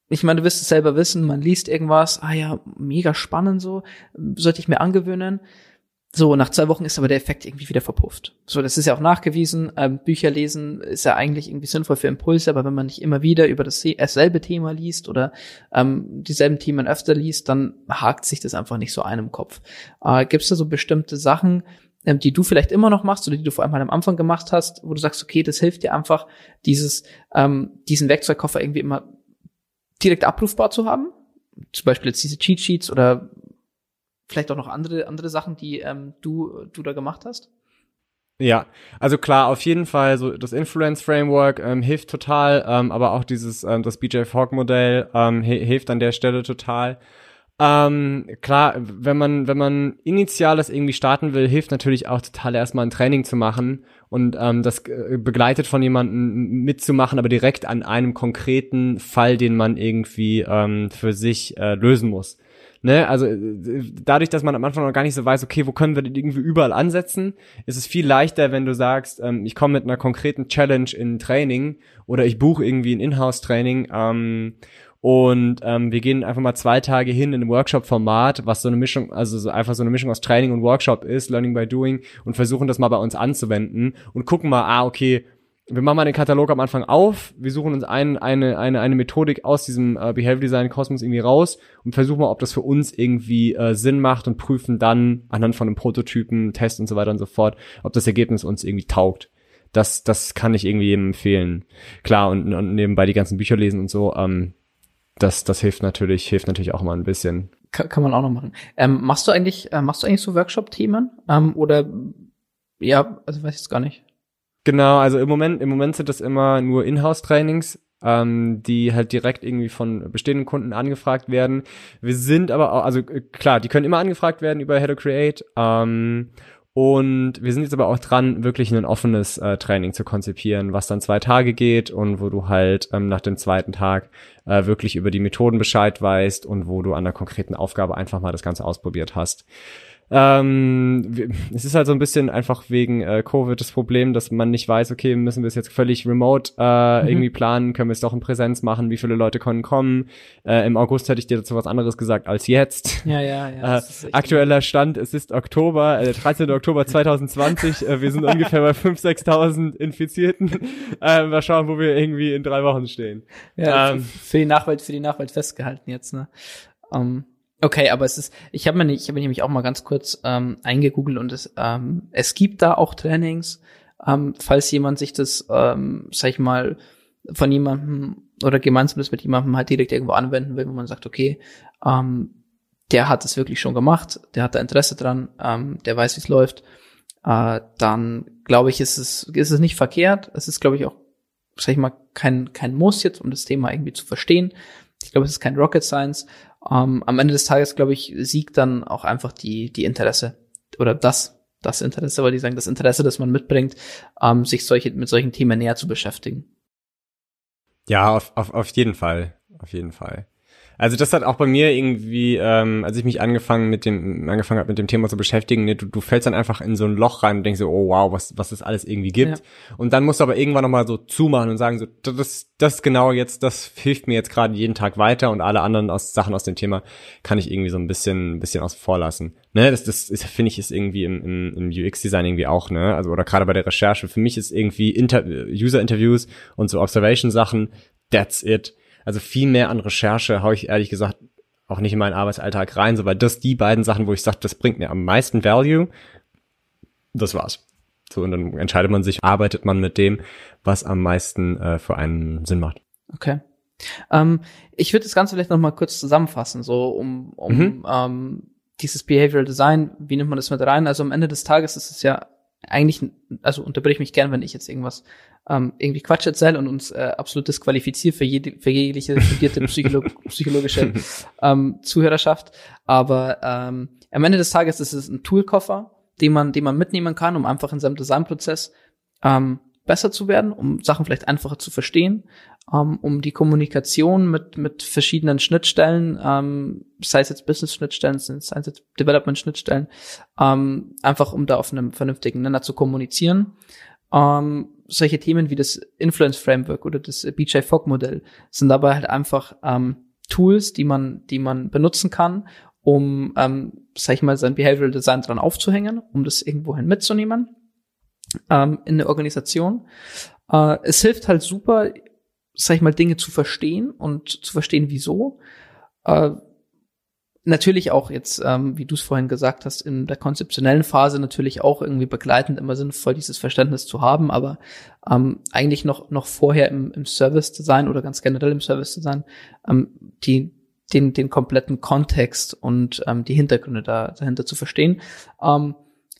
ich meine, du wirst es selber wissen, man liest irgendwas, ah ja, mega spannend so, sollte ich mir angewöhnen. So, nach zwei Wochen ist aber der Effekt irgendwie wieder verpufft. So, das ist ja auch nachgewiesen. Ähm, Bücher lesen ist ja eigentlich irgendwie sinnvoll für Impulse, aber wenn man nicht immer wieder über dasselbe Thema liest oder ähm, dieselben Themen öfter liest, dann hakt sich das einfach nicht so ein im Kopf. Äh, Gibt es da so bestimmte Sachen, ähm, die du vielleicht immer noch machst oder die du vor allem am Anfang gemacht hast, wo du sagst, okay, das hilft dir einfach, dieses, ähm, diesen Werkzeugkoffer irgendwie immer direkt abrufbar zu haben. Zum Beispiel jetzt diese Cheat Sheets oder vielleicht auch noch andere, andere Sachen, die ähm, du, du da gemacht hast? Ja, also klar, auf jeden Fall, so das Influence Framework ähm, hilft total, ähm, aber auch dieses, ähm, das BJ Fogg Modell ähm, hilft an der Stelle total. Ähm, klar, wenn man, wenn man initial das irgendwie starten will, hilft natürlich auch total erstmal ein Training zu machen und ähm, das äh, begleitet von jemandem mitzumachen, aber direkt an einem konkreten Fall, den man irgendwie ähm, für sich äh, lösen muss. Ne, also dadurch, dass man am Anfang noch gar nicht so weiß, okay, wo können wir denn irgendwie überall ansetzen, ist es viel leichter, wenn du sagst, ähm, ich komme mit einer konkreten Challenge in Training oder ich buche irgendwie ein Inhouse-Training ähm, und ähm, wir gehen einfach mal zwei Tage hin in ein Workshop-Format, was so eine Mischung, also so einfach so eine Mischung aus Training und Workshop ist, Learning by Doing, und versuchen das mal bei uns anzuwenden und gucken mal, ah, okay, wir machen mal den Katalog am Anfang auf, wir suchen uns ein, eine, eine, eine Methodik aus diesem äh, Behavior Design Kosmos irgendwie raus und versuchen mal, ob das für uns irgendwie äh, Sinn macht und prüfen dann anhand von einem Prototypen, Test und so weiter und so fort, ob das Ergebnis uns irgendwie taugt. Das, das kann ich irgendwie jedem empfehlen. Klar, und, und nebenbei die ganzen Bücher lesen und so, ähm, das, das hilft natürlich, hilft natürlich auch mal ein bisschen. Kann, kann man auch noch machen. Ähm, machst du eigentlich, äh, machst du eigentlich so Workshop-Themen? Ähm, oder ja, also weiß ich jetzt gar nicht. Genau, also im Moment, im Moment sind das immer nur Inhouse-Trainings, ähm, die halt direkt irgendwie von bestehenden Kunden angefragt werden. Wir sind aber auch, also äh, klar, die können immer angefragt werden über Head of Create. Ähm, und wir sind jetzt aber auch dran, wirklich ein offenes äh, Training zu konzipieren, was dann zwei Tage geht und wo du halt ähm, nach dem zweiten Tag äh, wirklich über die Methoden Bescheid weißt und wo du an der konkreten Aufgabe einfach mal das Ganze ausprobiert hast. Ähm, es ist halt so ein bisschen einfach wegen äh, Covid das Problem, dass man nicht weiß, okay, müssen wir es jetzt völlig remote äh, mhm. irgendwie planen, können wir es doch in Präsenz machen, wie viele Leute können kommen. Äh, Im August hätte ich dir dazu was anderes gesagt als jetzt. Ja, ja, ja. Äh, aktueller Stand, es ist Oktober, äh, 13. Oktober 2020, äh, wir sind ungefähr bei 5.000, 6.000 Infizierten. Äh, mal schauen, wo wir irgendwie in drei Wochen stehen. Ja, ähm, für die Nachwelt, für die Nachwelt festgehalten jetzt, ne? Um ähm, Okay, aber es ist, ich habe mir nicht, ich habe nämlich auch mal ganz kurz ähm, eingegoogelt und es, ähm, es gibt da auch Trainings, ähm, falls jemand sich das, ähm, sag ich mal, von jemandem oder gemeinsam das mit jemandem halt direkt irgendwo anwenden will, wo man sagt, okay, ähm, der hat es wirklich schon gemacht, der hat da Interesse dran, ähm, der weiß, wie es läuft, äh, dann glaube ich, ist es, ist es nicht verkehrt. Es ist, glaube ich, auch, sag ich mal, kein, kein Muss jetzt, um das Thema irgendwie zu verstehen. Ich glaube, es ist kein Rocket Science. Ähm, am Ende des Tages, glaube ich, siegt dann auch einfach die, die Interesse oder das, das Interesse, weil die sagen, das Interesse, das man mitbringt, ähm, sich solche, mit solchen Themen näher zu beschäftigen. Ja, auf, auf, auf jeden Fall. Auf jeden Fall. Also das hat auch bei mir irgendwie, ähm, als ich mich angefangen mit dem, angefangen habe mit dem Thema zu beschäftigen, ne, du, du fällst dann einfach in so ein Loch rein und denkst so, oh wow, was, was es alles irgendwie gibt. Ja. Und dann musst du aber irgendwann nochmal so zumachen und sagen, so, das, das genau jetzt, das hilft mir jetzt gerade jeden Tag weiter und alle anderen aus, Sachen aus dem Thema kann ich irgendwie so ein bisschen, ein bisschen außen vor lassen. Ne, das, das ist, finde ich, ist irgendwie im, im, im UX-Design irgendwie auch, ne? Also, oder gerade bei der Recherche. Für mich ist irgendwie Inter User-Interviews und so Observation-Sachen, that's it also viel mehr an Recherche haue ich ehrlich gesagt auch nicht in meinen Arbeitsalltag rein, so weil das die beiden Sachen, wo ich sage, das bringt mir am meisten Value, das war's. So, und dann entscheidet man sich, arbeitet man mit dem, was am meisten äh, für einen Sinn macht. Okay. Ähm, ich würde das Ganze vielleicht noch mal kurz zusammenfassen, so um, um mhm. ähm, dieses Behavioral Design, wie nimmt man das mit rein? Also am Ende des Tages ist es ja eigentlich, also unterbrich mich gern, wenn ich jetzt irgendwas ähm, irgendwie Quatsch erzähle und uns äh, absolut disqualifiziere für, jede, für jegliche studierte Psycholo psychologische ähm, Zuhörerschaft. Aber ähm, am Ende des Tages ist es ein Toolkoffer, den man, den man mitnehmen kann, um einfach in seinem Designprozess ähm, besser zu werden, um Sachen vielleicht einfacher zu verstehen, um die Kommunikation mit, mit verschiedenen Schnittstellen, ähm, sei es jetzt Business-Schnittstellen, sei es jetzt Development-Schnittstellen, ähm, einfach um da auf einem vernünftigen Nenner zu kommunizieren. Ähm, solche Themen wie das Influence Framework oder das BJ Fogg Modell sind dabei halt einfach ähm, Tools, die man, die man benutzen kann, um, ähm, sag ich mal, sein Behavioral Design dran aufzuhängen, um das irgendwohin mitzunehmen ähm, in der Organisation. Äh, es hilft halt super, sag ich mal, Dinge zu verstehen und zu verstehen, wieso. Äh, natürlich auch jetzt, ähm, wie du es vorhin gesagt hast, in der konzeptionellen Phase natürlich auch irgendwie begleitend immer sinnvoll, dieses Verständnis zu haben, aber ähm, eigentlich noch, noch vorher im, im Service Design oder ganz generell im Service Design ähm, die, den, den kompletten Kontext und ähm, die Hintergründe da, dahinter zu verstehen. Ähm,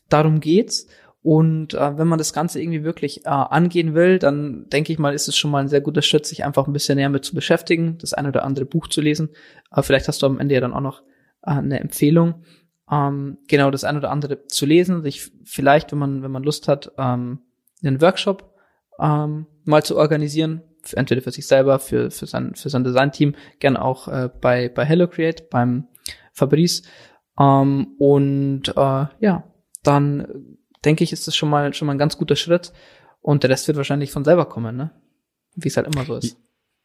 darum geht's. Und äh, wenn man das Ganze irgendwie wirklich äh, angehen will, dann denke ich mal, ist es schon mal ein sehr guter Schritt, sich einfach ein bisschen näher mit zu beschäftigen, das ein oder andere Buch zu lesen. Aber vielleicht hast du am Ende ja dann auch noch äh, eine Empfehlung, ähm, genau das ein oder andere zu lesen, sich vielleicht, wenn man, wenn man Lust hat, ähm, einen Workshop ähm, mal zu organisieren, für, entweder für sich selber, für, für sein, für sein Design-Team, gern auch äh, bei, bei Hello Create, beim Fabrice. Ähm, und äh, ja, dann denke ich, ist das schon mal schon mal ein ganz guter Schritt. Und der Rest wird wahrscheinlich von selber kommen, ne? Wie es halt immer so ist.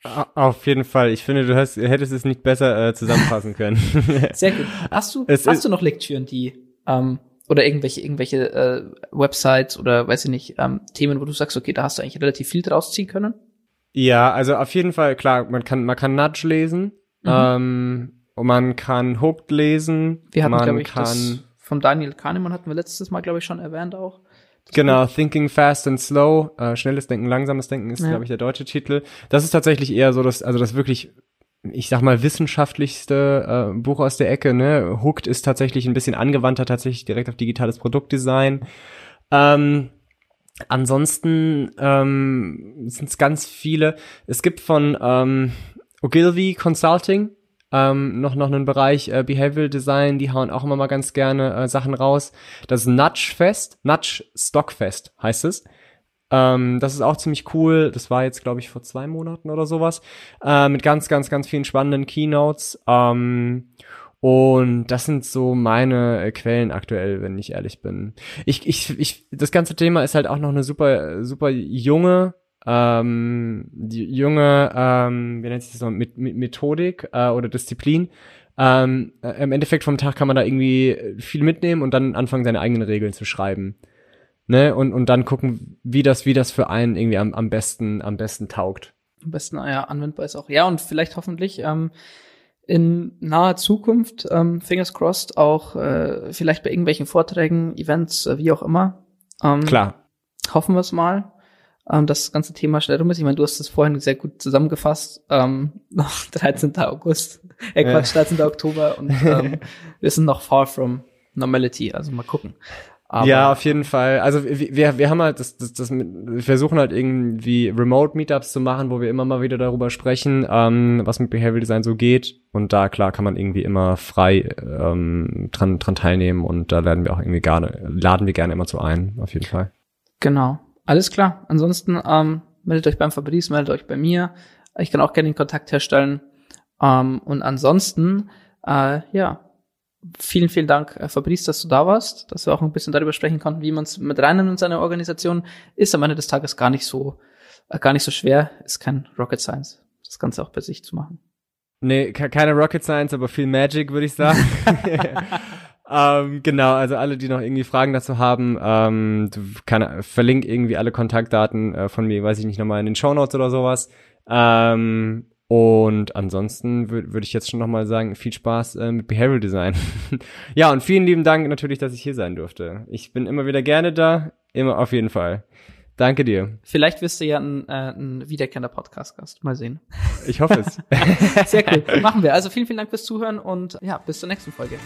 Auf jeden Fall. Ich finde, du hast, hättest es nicht besser äh, zusammenfassen können. Sehr gut. Hast du, es hast du noch Lektüren, die ähm, oder irgendwelche irgendwelche äh, Websites oder weiß ich nicht ähm, Themen, wo du sagst, okay, da hast du eigentlich relativ viel draus ziehen können? Ja, also auf jeden Fall klar. Man kann man kann Nudge lesen mhm. ähm, man kann Hooked lesen. Wir hatten glaube ich kann, das von Daniel Kahnemann hatten wir letztes Mal glaube ich schon erwähnt auch. Genau, Thinking Fast and Slow, äh, schnelles Denken, langsames Denken ist, ja. glaube ich, der deutsche Titel. Das ist tatsächlich eher so das, also das wirklich, ich sag mal, wissenschaftlichste äh, Buch aus der Ecke, ne? Hooked ist tatsächlich ein bisschen angewandter, tatsächlich direkt auf digitales Produktdesign. Ähm, ansonsten ähm, sind es ganz viele. Es gibt von ähm, Ogilvy Consulting, ähm, noch noch einen Bereich äh, Behavioral Design, die hauen auch immer mal ganz gerne äh, Sachen raus. Das Nudge Fest, Nudge Stockfest heißt es. Ähm, das ist auch ziemlich cool. Das war jetzt, glaube ich, vor zwei Monaten oder sowas. Äh, mit ganz, ganz, ganz vielen spannenden Keynotes. Ähm, Und das sind so meine äh, Quellen aktuell, wenn ich ehrlich bin. Ich, ich, ich, das ganze Thema ist halt auch noch eine super, super junge, ähm, die junge, ähm, wie nennt sich das noch, mit, mit Methodik äh, oder Disziplin. Ähm, äh, Im Endeffekt vom Tag kann man da irgendwie viel mitnehmen und dann anfangen, seine eigenen Regeln zu schreiben. Ne? Und, und dann gucken, wie das, wie das für einen irgendwie am, am besten, am besten taugt. Am besten, ja, anwendbar ist auch. Ja, und vielleicht hoffentlich ähm, in naher Zukunft, ähm, fingers crossed, auch äh, vielleicht bei irgendwelchen Vorträgen, Events, äh, wie auch immer. Ähm, Klar. Hoffen wir es mal, ähm, das ganze Thema schnell rum ist. Ich meine, du hast es vorhin sehr gut zusammengefasst. Ähm, noch 13. August, äh, Quatsch, 13. Oktober und ähm, wir sind noch far from normality. Also mal gucken. Aber ja, auf jeden Fall. Also wir, wir haben halt das, das, das wir versuchen halt irgendwie Remote Meetups zu machen, wo wir immer mal wieder darüber sprechen, ähm, was mit Behavioral Design so geht. Und da klar kann man irgendwie immer frei ähm, dran, dran teilnehmen und da laden wir auch irgendwie gerne, laden wir gerne immer zu ein, auf jeden Fall. Genau. Alles klar. Ansonsten ähm, meldet euch beim Fabrice, meldet euch bei mir. Ich kann auch gerne den Kontakt herstellen. Ähm, und ansonsten, äh, ja, vielen, vielen Dank, äh, Fabrice, dass du da warst, dass wir auch ein bisschen darüber sprechen konnten, wie man es mit reinnehmen in seine Organisation. Ist am Ende des Tages gar nicht so, äh, gar nicht so schwer. Ist kein Rocket Science, das Ganze auch bei sich zu machen. Nee, keine Rocket Science, aber viel Magic, würde ich sagen. ähm, genau, also alle, die noch irgendwie Fragen dazu haben, ähm, du kann, verlink irgendwie alle Kontaktdaten äh, von mir, weiß ich nicht, nochmal in den Show Notes oder sowas. Ähm, und ansonsten würde würd ich jetzt schon nochmal sagen, viel Spaß äh, mit Behavioral Design. ja, und vielen lieben Dank natürlich, dass ich hier sein durfte. Ich bin immer wieder gerne da, immer auf jeden Fall. Danke dir. Vielleicht wirst du ja ein, äh, ein wiederkehrender Podcast-Gast. Mal sehen. Ich hoffe es. Sehr cool. Machen wir. Also vielen, vielen Dank fürs Zuhören und ja, bis zur nächsten Folge.